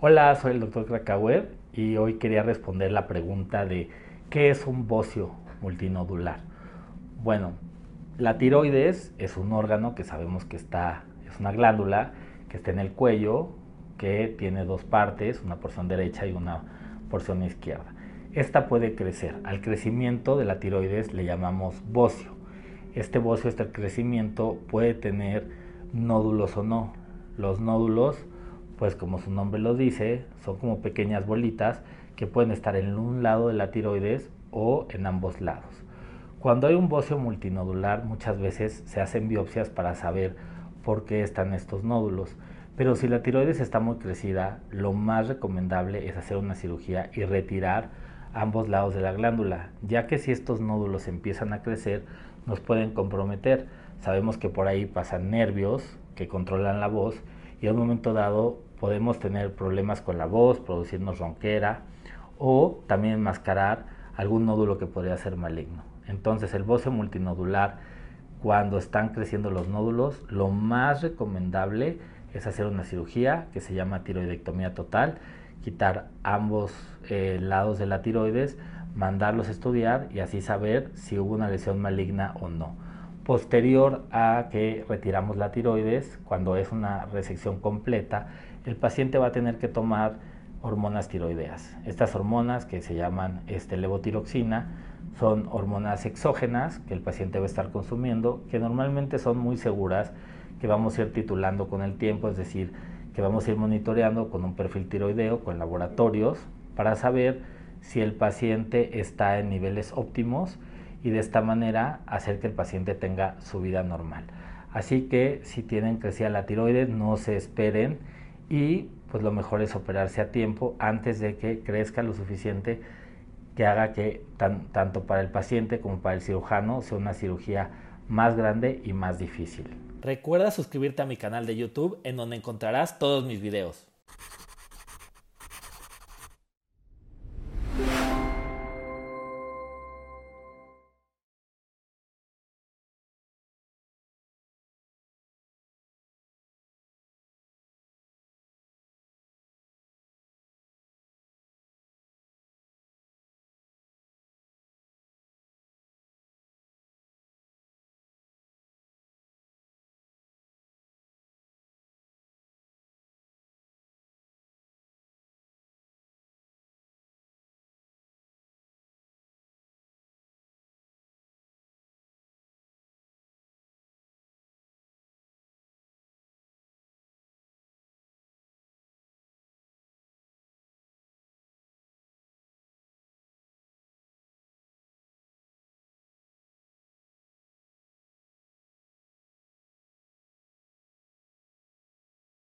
Hola, soy el doctor Krakauer y hoy quería responder la pregunta de ¿qué es un bocio multinodular? Bueno, la tiroides es un órgano que sabemos que está, es una glándula que está en el cuello, que tiene dos partes, una porción derecha y una porción izquierda. Esta puede crecer. Al crecimiento de la tiroides le llamamos bocio. Este bocio, este crecimiento puede tener nódulos o no. Los nódulos, pues como su nombre lo dice, son como pequeñas bolitas que pueden estar en un lado de la tiroides o en ambos lados. Cuando hay un bocio multinodular, muchas veces se hacen biopsias para saber por qué están estos nódulos. Pero si la tiroides está muy crecida, lo más recomendable es hacer una cirugía y retirar ambos lados de la glándula, ya que si estos nódulos empiezan a crecer, nos pueden comprometer. Sabemos que por ahí pasan nervios que controlan la voz y en un momento dado podemos tener problemas con la voz, producirnos ronquera o también enmascarar algún nódulo que podría ser maligno. Entonces el bocio multinodular, cuando están creciendo los nódulos, lo más recomendable es hacer una cirugía que se llama tiroidectomía total, quitar ambos eh, lados de la tiroides, mandarlos a estudiar y así saber si hubo una lesión maligna o no. Posterior a que retiramos la tiroides, cuando es una resección completa, el paciente va a tener que tomar hormonas tiroideas. Estas hormonas que se llaman este, levotiroxina son hormonas exógenas que el paciente va a estar consumiendo, que normalmente son muy seguras que vamos a ir titulando con el tiempo, es decir, que vamos a ir monitoreando con un perfil tiroideo, con laboratorios, para saber si el paciente está en niveles óptimos y de esta manera hacer que el paciente tenga su vida normal. Así que si tienen crecida la tiroides, no se esperen y pues lo mejor es operarse a tiempo antes de que crezca lo suficiente que haga que tanto para el paciente como para el cirujano sea una cirugía más grande y más difícil. Recuerda suscribirte a mi canal de YouTube en donde encontrarás todos mis videos.